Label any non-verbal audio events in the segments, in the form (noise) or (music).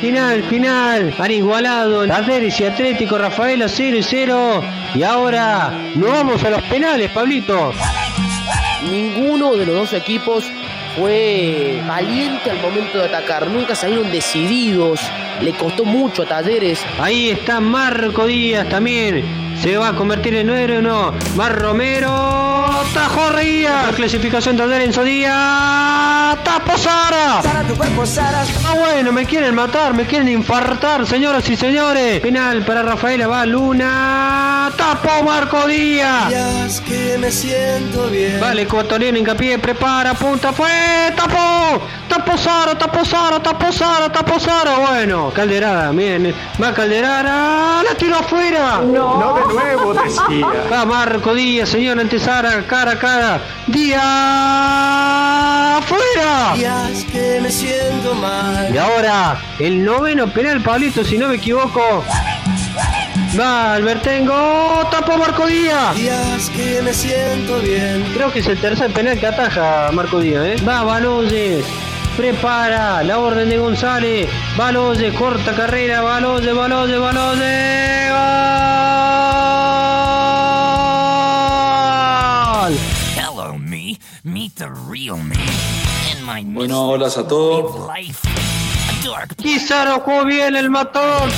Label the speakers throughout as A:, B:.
A: Final, final, han igualado Talleres y Atlético Rafaela 0 y 0. Y ahora nos vamos a los penales, Pablito.
B: Ninguno de los dos equipos fue valiente al momento de atacar, nunca salieron decididos, le costó mucho a Talleres.
A: Ahí está Marco Díaz también. ¿Se va a convertir en héroe o no? Mar Romero. Tajo Ría. Clasificación de Enzo Díaz. Tapo Sara.
C: Sara, tu cuerpo, Sara.
A: Ah, bueno, me quieren matar, me quieren infartar, señoras y señores. Final para Rafaela va Luna. Tapo Marco Díaz.
C: Días que me siento bien.
A: Vale, ecuatoriano hincapié, prepara, punta, fue. Tapó. Tapó Sara, tapó Sara, tapó Sara, tapó Sara. Bueno, Calderara, bien. Va Calderara. La tiró afuera.
D: No, no de nuevo decía.
A: Va Marco Díaz, señor Antesara, cara a cara. Díaz afuera.
C: Días que me siento mal.
A: Y ahora, el noveno penal, Pablito, si no me equivoco. Va Albertengo, tapó Marco Díaz.
C: Días que me siento bien.
A: Creo que es el tercer penal que ataja Marco Díaz, ¿eh? Va Baloyes. Prepara la orden de González. Baloyes, corta carrera. Baloyes, Baloyes, Baloyes. ¡Gol!
E: Bueno, hola a todos.
F: life. A dark
A: Pizarro jugó bien el matón.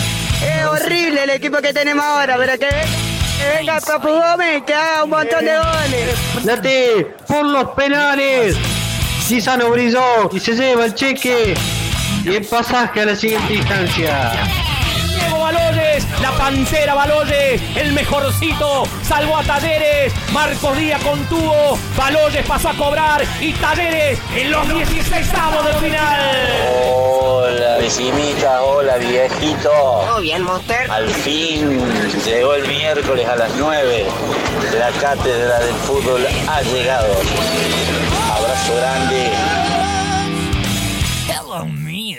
G: Es horrible el equipo que tenemos ahora, pero que, que venga Papu Gómez que haga un montón de goles.
A: Date por los penales. Cisano brilló y se lleva el cheque y el pasaje a la siguiente instancia.
H: Pantera Baloyes, el mejorcito, salvó a Talleres, Marcos Díaz contuvo, Baloyes pasó a cobrar y Talleres en los 16 avos del final.
I: Hola, vecinita, hola, viejito.
G: Todo bien, Monster.
I: Al fin llegó el miércoles a las 9. La cátedra del fútbol ha llegado. Abrazo grande.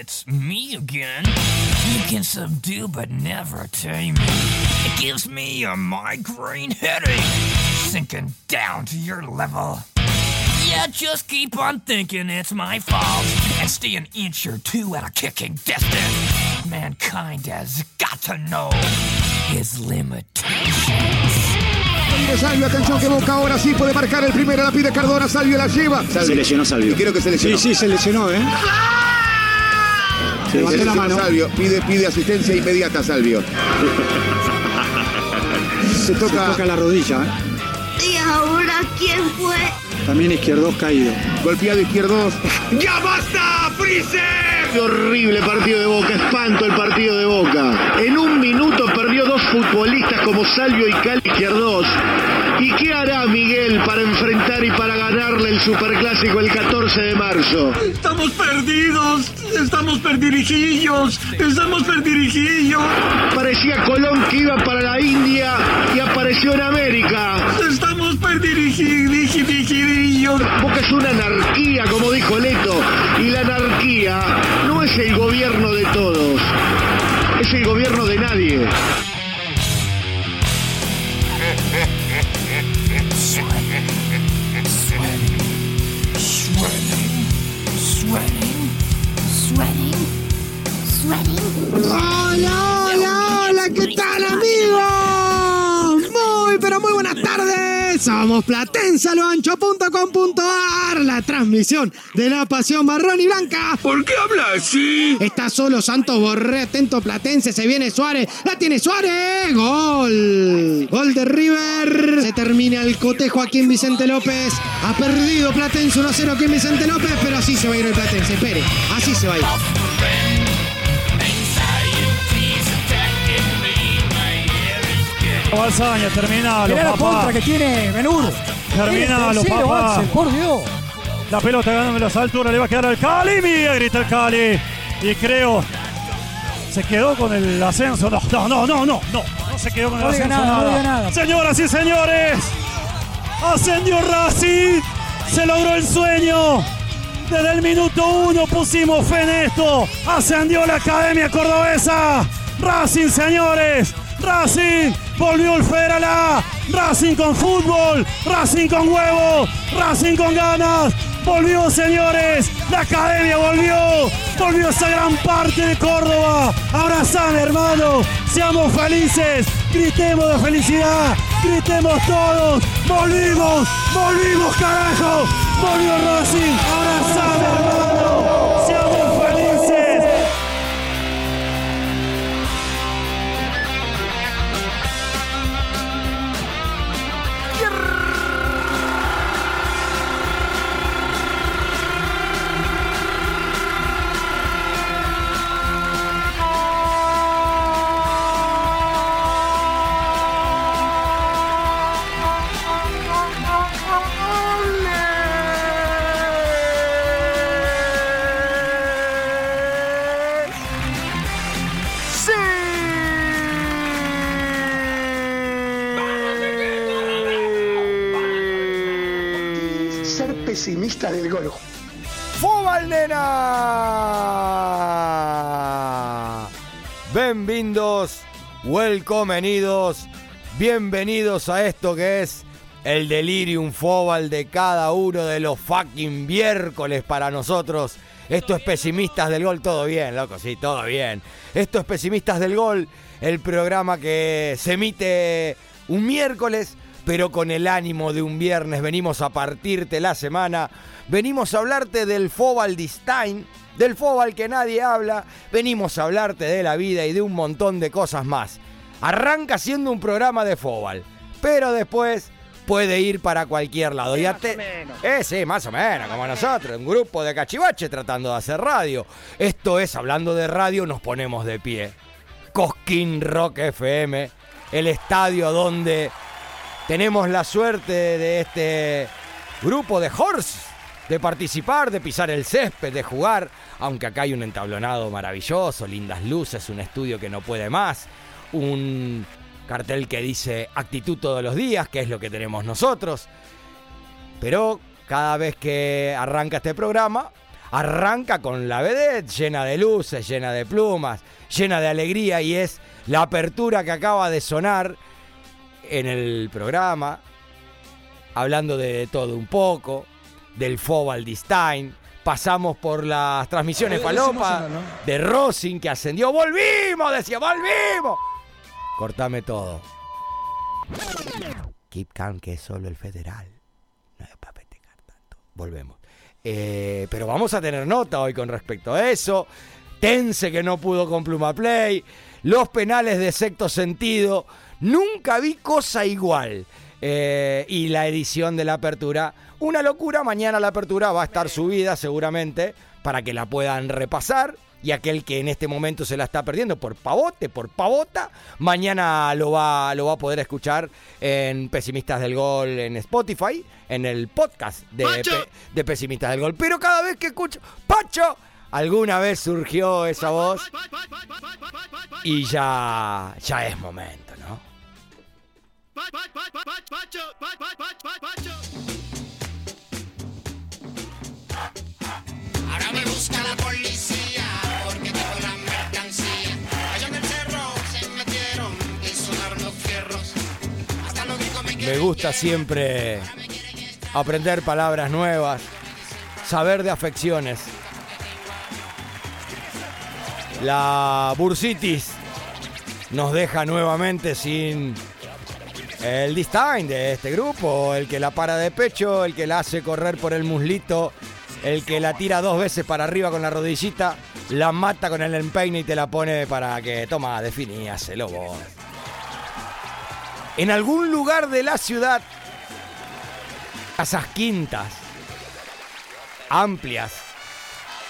F: Hello, me. It's me again. You can subdue but never tame me. It gives me a migraine headache, sinking down to your level. Yeah, just keep on thinking it's my fault and stay an inch or two at a kicking distance. Mankind has got to know his limitations.
J: Mire Salvio, atención que Boca ahora sí puede marcar el primero, la pide Cardona, Salvio la lleva.
D: Se lesionó Salvio.
J: Y creo que se lesionó.
D: Sí, sí, se lesionó, ¿eh?
J: Se
D: Levantó la
J: lesionó
D: mano.
J: Salvio, pide, pide asistencia inmediata Salvio. Se
D: Se
J: toca,
D: la rodilla, ¿eh?
K: ¿Y ahora quién fue?
D: También izquierdo caído.
J: golpeado izquierdo.
D: ¡Ya basta, Freezer!
J: Qué horrible partido de Boca, espanto el partido de Boca. En un minuto perdió dos futbolistas como Salvio y Cali Izquierdos. ¿Y qué hará Miguel para enfrentar y para ganarle el Superclásico el 14 de marzo?
D: Estamos perdidos, estamos perdirigidos, estamos perdirigidos,
J: Parecía Colón que iba para la India y apareció en América.
D: estamos perdirigidos.
J: Boca es una anarquía, como dijo Leto. Y la anarquía no es el gobierno de todos, es el gobierno de nadie. Somos Platense ancho.com.ar, la transmisión de la pasión marrón y blanca.
D: ¿Por qué habla así?
J: Está solo Santos Borré, atento Platense, se viene Suárez, la tiene Suárez, gol. Gol de River. Se termina el cotejo aquí en Vicente López. Ha perdido Platense 1-0 aquí en Vicente López, pero así se va a ir el Platense, espere, así se va a ir.
H: Balsaña, terminalo,
L: Mirá la
H: papá.
L: contra que tiene Menudo.
H: Terminalo,
L: Tercero,
H: papá.
L: Axel, por Dios.
H: La pelota ganando en las alturas, le va a quedar al Cali, mía, grita el Cali. Y creo, se quedó con el ascenso. No, no, no, no, no, no. No se quedó con el
L: No
H: ascenso.
L: nada, no diga nada.
H: Señoras y señores, ascendió Racing. Se logró el sueño. Desde el minuto uno pusimos fe en esto. Ascendió la Academia Cordobesa. Racing, señores. Racing volvió el Federal A. Racing con fútbol. Racing con huevo. Racing con ganas. Volvió, señores. La Academia volvió. Volvió esa gran parte de Córdoba. Abrazame, hermano. Seamos felices. Gritemos de felicidad. Gritemos todos. Volvimos. Volvimos, carajo. Volvió Racing. Abrazame, hermano.
E: Del gol.
L: ¡Fútbol, nena! Bienvenidos, welcomenidos, bienvenidos a esto que es el delirium fútbol de cada uno de los fucking miércoles para nosotros. Esto es Pesimistas del Gol, todo bien, loco, sí, todo bien. Esto es Pesimistas del Gol, el programa que se emite un miércoles, pero con el ánimo de un viernes. Venimos a partirte la semana, venimos a hablarte del fútbol Distain, del fútbol que nadie habla, venimos a hablarte de la vida y de un montón de cosas más. Arranca siendo un programa de fútbol, pero después puede ir para cualquier lado. Ya te... Eh, sí, más o menos, como nosotros, un grupo de cachivache tratando de hacer radio. Esto es, hablando de radio, nos ponemos de pie. Cosquín Rock FM, el estadio donde tenemos la suerte de este grupo de horse de participar, de pisar el césped, de jugar, aunque acá hay un entablonado maravilloso, lindas luces, un estudio que no puede más, un cartel que dice actitud todos los días, que es lo que tenemos nosotros. Pero cada vez que arranca este programa, arranca con la vedette llena de luces, llena de plumas, llena de alegría y es la apertura que acaba de sonar en el programa, hablando de todo un poco, del Fobal Distain. Pasamos por las transmisiones
M: ¿no?
L: de Rosing que ascendió. ¡Volvimos! Decía, ¡volvimos! Cortame todo. Keep calm, que es solo el federal. No es para festejar tanto. Volvemos. Eh, pero vamos a tener nota hoy con respecto a eso. Tense que no pudo con Pluma Play. Los penales de sexto sentido. Nunca vi cosa igual. Eh, y la edición de la apertura. Una locura. Mañana la apertura va a estar subida seguramente para que la puedan repasar. Y aquel que en este momento se la está perdiendo por pavote, por pavota, mañana lo va, lo va a poder escuchar en Pesimistas del Gol en Spotify, en el podcast de, Pe- de Pesimistas del Gol. Pero cada vez que escucho, ¡Pacho! Alguna vez surgió esa voz y ya, ya es momento, ¿no?
N: Ahora me busca la policía porque tengo la mercancía. Allá en el cerro se metieron y sonaron los fierros. Hasta los gringos me
L: Me gusta siempre aprender palabras nuevas, saber de afecciones. La bursitis nos deja nuevamente sin el distain de este grupo, el que la para de pecho, el que la hace correr por el muslito, el que la tira dos veces para arriba con la rodillita, la mata con el empeine y te la pone para que, toma, definíaselo vos. En algún lugar de la ciudad, casas quintas, amplias,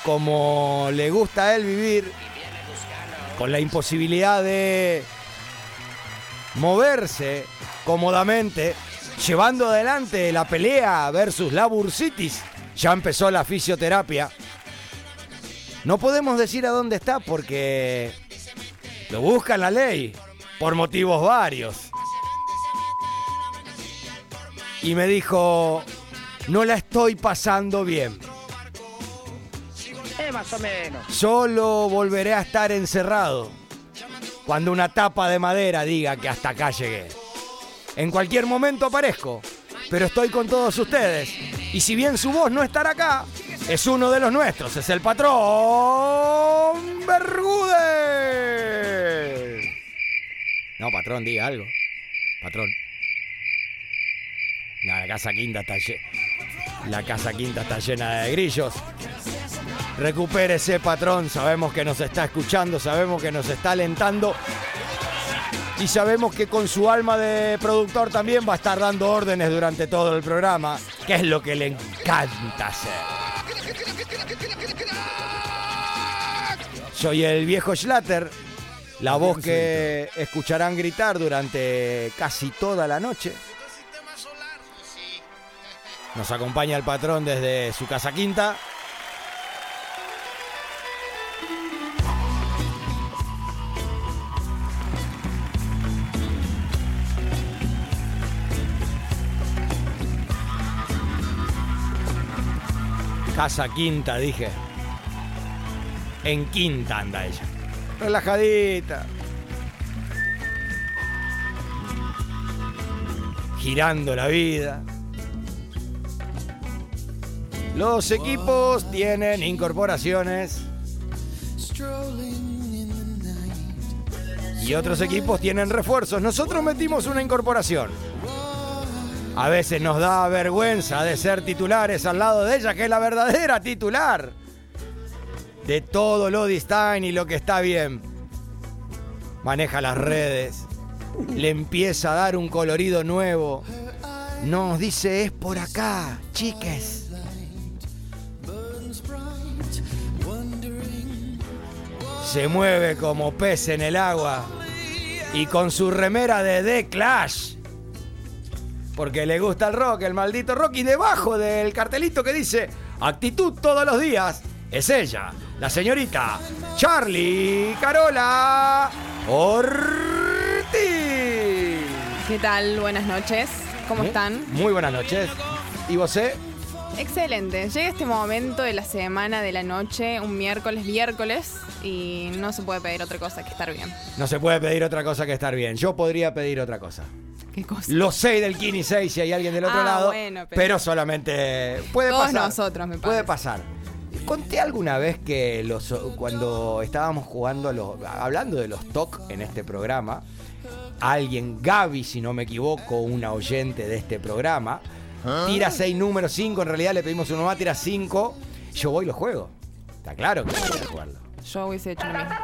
L: como le gusta a él vivir, con la imposibilidad de moverse cómodamente, llevando adelante la pelea versus la bursitis. Ya empezó la fisioterapia. No podemos decir a dónde está porque lo busca la ley por motivos varios. Y me dijo, no la estoy pasando bien.
G: Eh, más o menos.
L: Solo volveré a estar encerrado cuando una tapa de madera diga que hasta acá llegué. En cualquier momento aparezco, pero estoy con todos ustedes. Y si bien su voz no estará acá, Es uno de los nuestros, es el patrón Bergude. No, patrón, diga algo. Patrón. No, la casa quinta está llena. La casa quinta está llena de grillos. Recupérese, patrón. Sabemos que nos está escuchando, sabemos que nos está alentando. Y sabemos que con su alma de productor también va a estar dando órdenes durante todo el programa, que es lo que le encanta hacer. Soy el viejo Schlatter, la voz que escucharán gritar durante casi toda la noche. Nos acompaña el patrón desde su casa quinta. Casa quinta, dije. En quinta anda ella. Relajadita. Girando la vida. Los equipos tienen incorporaciones. Y otros equipos tienen refuerzos. Nosotros metimos una incorporación. A veces nos da vergüenza de ser titulares al lado de ella, que es la verdadera titular de todo lo Stein y lo que está bien. Maneja las redes, le empieza a dar un colorido nuevo. Nos dice es por acá, chiques. Se mueve como pez en el agua y con su remera de The Clash porque le gusta el rock, el maldito rock, y debajo del cartelito que dice actitud todos los días, es ella, la señorita Charlie Carola Ortiz.
M: ¿Qué tal? Buenas noches. ¿Cómo están?
L: Muy buenas noches. ¿Y vos? eh?
M: Excelente. Llega este momento de la semana, de la noche, un miércoles, miércoles, y no se puede pedir otra cosa que estar bien.
L: No se puede pedir otra cosa que estar bien. Yo podría pedir otra cosa.
M: ¿Qué cosa?
L: Los seis del Kini 6 si hay alguien del otro
M: Ah,
L: lado.
M: bueno,
L: pero...
M: pero-
L: solamente puede
M: Todos
L: pasar.
M: nosotros, me
L: Puede pasar. Conté alguna vez que los, cuando estábamos jugando, a los, hablando de los TOC en este programa, alguien, Gaby, si no me equivoco, una oyente de este programa, tira seis números, cinco, en realidad le pedimos uno más, tira cinco, yo voy y lo juego. Está claro que voy a jugarlo.
M: Yo hubiese hecho lo mismo.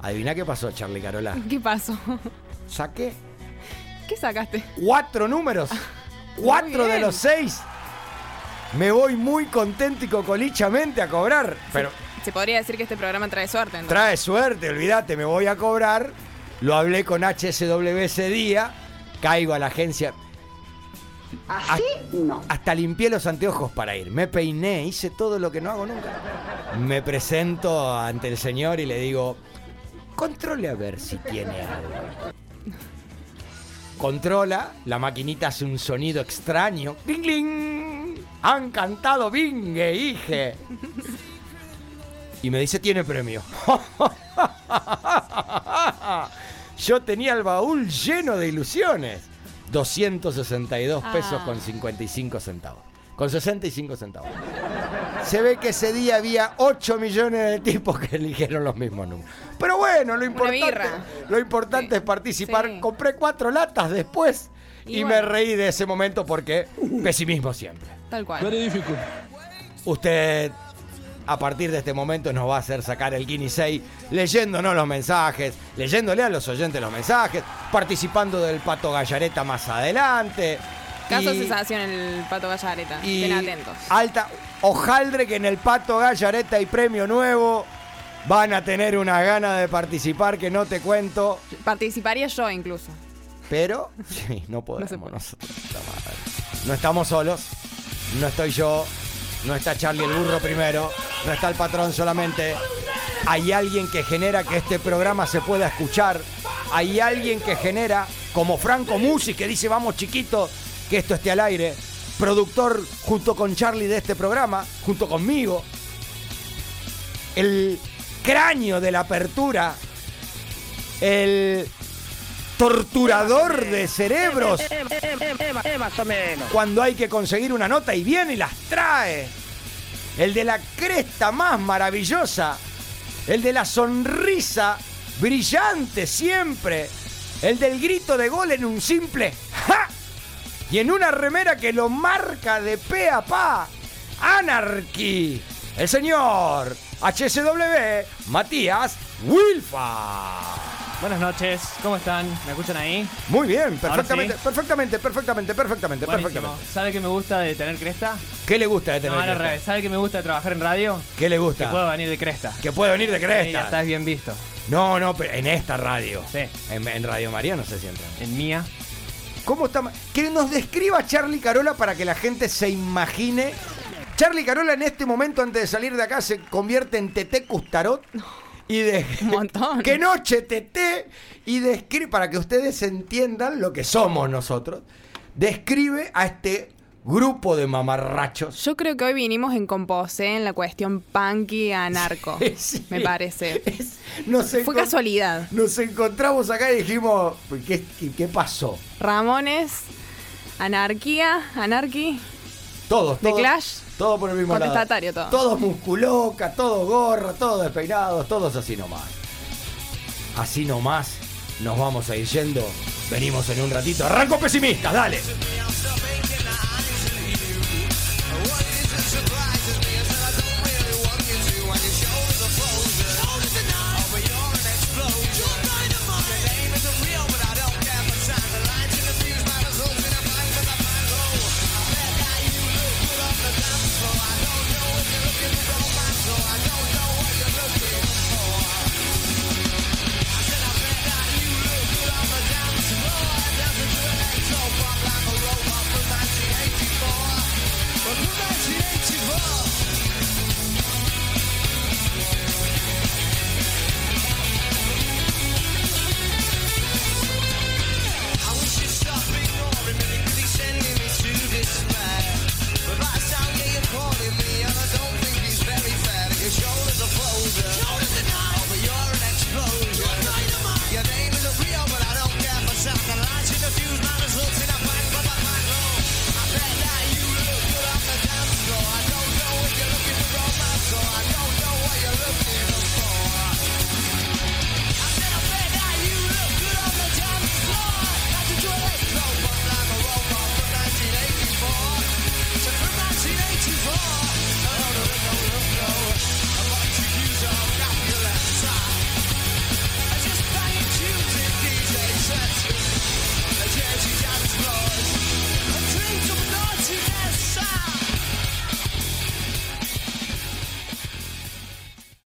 L: Adivina qué pasó, Charlie Carola. (laughs)
M: ¿Qué pasó?
L: Saqué
M: ¿Qué sacaste?
L: cuatro números. Cuatro de los seis. Me voy muy contento y cocolichamente a cobrar. Pero
M: Se podría decir que este programa trae suerte. entonces.
L: trae suerte, olvídate, me voy a cobrar. Lo hablé con HSW ese día. Caigo a la agencia.
E: Así no.
L: Hasta limpié los anteojos para ir. Me peiné, hice todo lo que no hago nunca. Me presento ante el señor y le digo, controle a ver si tiene algo. Controla, la maquinita hace un sonido extraño. ¡Cling, cling! Han cantado bingue, hije. Y me dice, tiene premio. (laughs) Yo tenía el baúl lleno de ilusiones. 262 pesos
M: Ah.
L: con 55 centavos. Con 65 centavos. Se ve que ese día había 8 millones de tipos que eligieron los mismos números. Pero bueno, lo importante, lo importante es participar.
M: Sí.
L: Compré cuatro latas después y,
M: Y
L: me reí de ese momento porque pesimismo siempre.
M: Tal cual.
L: Usted a partir de este momento nos va a hacer sacar el Guinea 6 leyéndonos los mensajes, leyéndole a los oyentes los mensajes, participando del Pato Gallareta más adelante.
M: Caso
L: y-
M: cesación en el Pato Gallareta. Estén atentos.
L: alta hojaldre que en el Pato Gallareta y premio nuevo van a tener una gana de participar que no te cuento,
M: Participaría yo incluso.
L: pero (laughs) sí, no podemos
M: puede.
L: nosotros. No estamos solos, no estoy yo, no está Charlie el burro primero, no está el patrón solamente. Hay alguien que genera que este programa se pueda escuchar. Hay alguien que genera, como Franco Musi, que dice vamos chiquito, que esto esté al aire. Productor junto con Charlie de este programa, junto conmigo. El cráneo de la apertura. El torturador de cerebros
G: más o menos.
L: cuando hay que conseguir una nota y viene y las trae. el de la cresta más maravillosa, el de la sonrisa brillante siempre, el del grito de gol en un simple ¡ja! y en una remera que lo marca de pe a pa. Anarchy, el señor HSW Matías Wilfa.
O: Buenas noches, ¿cómo están? ¿Me escuchan ahí?
L: Muy bien, perfectamente,
O: sí.
L: perfectamente, perfectamente, perfectamente,
O: Buenísimo.
L: perfectamente.
O: ¿Sabe qué me gusta de tener cresta?
L: ¿Qué le gusta de tener
O: No, al
L: cresta?
O: revés. ¿Sabe qué me gusta de trabajar en radio?
L: ¿Qué le gusta?
O: Que puedo venir de cresta.
L: Que puede venir de
O: Sí, ya
L: cresta.
O: estás bien visto.
L: No, no, pero en esta radio.
O: Sí.
L: En, en Radio María no sé si entra.
O: En mía.
L: ¿Cómo está? Que nos describa Charlie Carola para que la gente se imagine. Charlie Carola en este momento, antes de salir de acá, se convierte en Tete Custarot. Y de. (laughs)
M: Un montón.
L: ¡Qué noche, Tete! Y describe, para que ustedes entiendan lo que somos nosotros, describe a este grupo de mamarrachos.
M: Yo creo que hoy vinimos en composé en la cuestión punky anarco. (laughs)
L: Sí.
M: Me parece.
L: Nos
M: Fue casualidad.
L: Nos encontramos acá y dijimos, ¿qué, qué, pasó?
M: Ramones, anarquía, anarqui,
L: Todos,
M: The
L: todos.
M: Clash.
L: Todo por el mismo lado.
M: Todo.
L: Todos musculoca, todos gorra, todos despeinados, todos así nomás. Así nomás nos vamos a ir yendo. Venimos en un ratito. Arranco pesimista, dale. I don't know.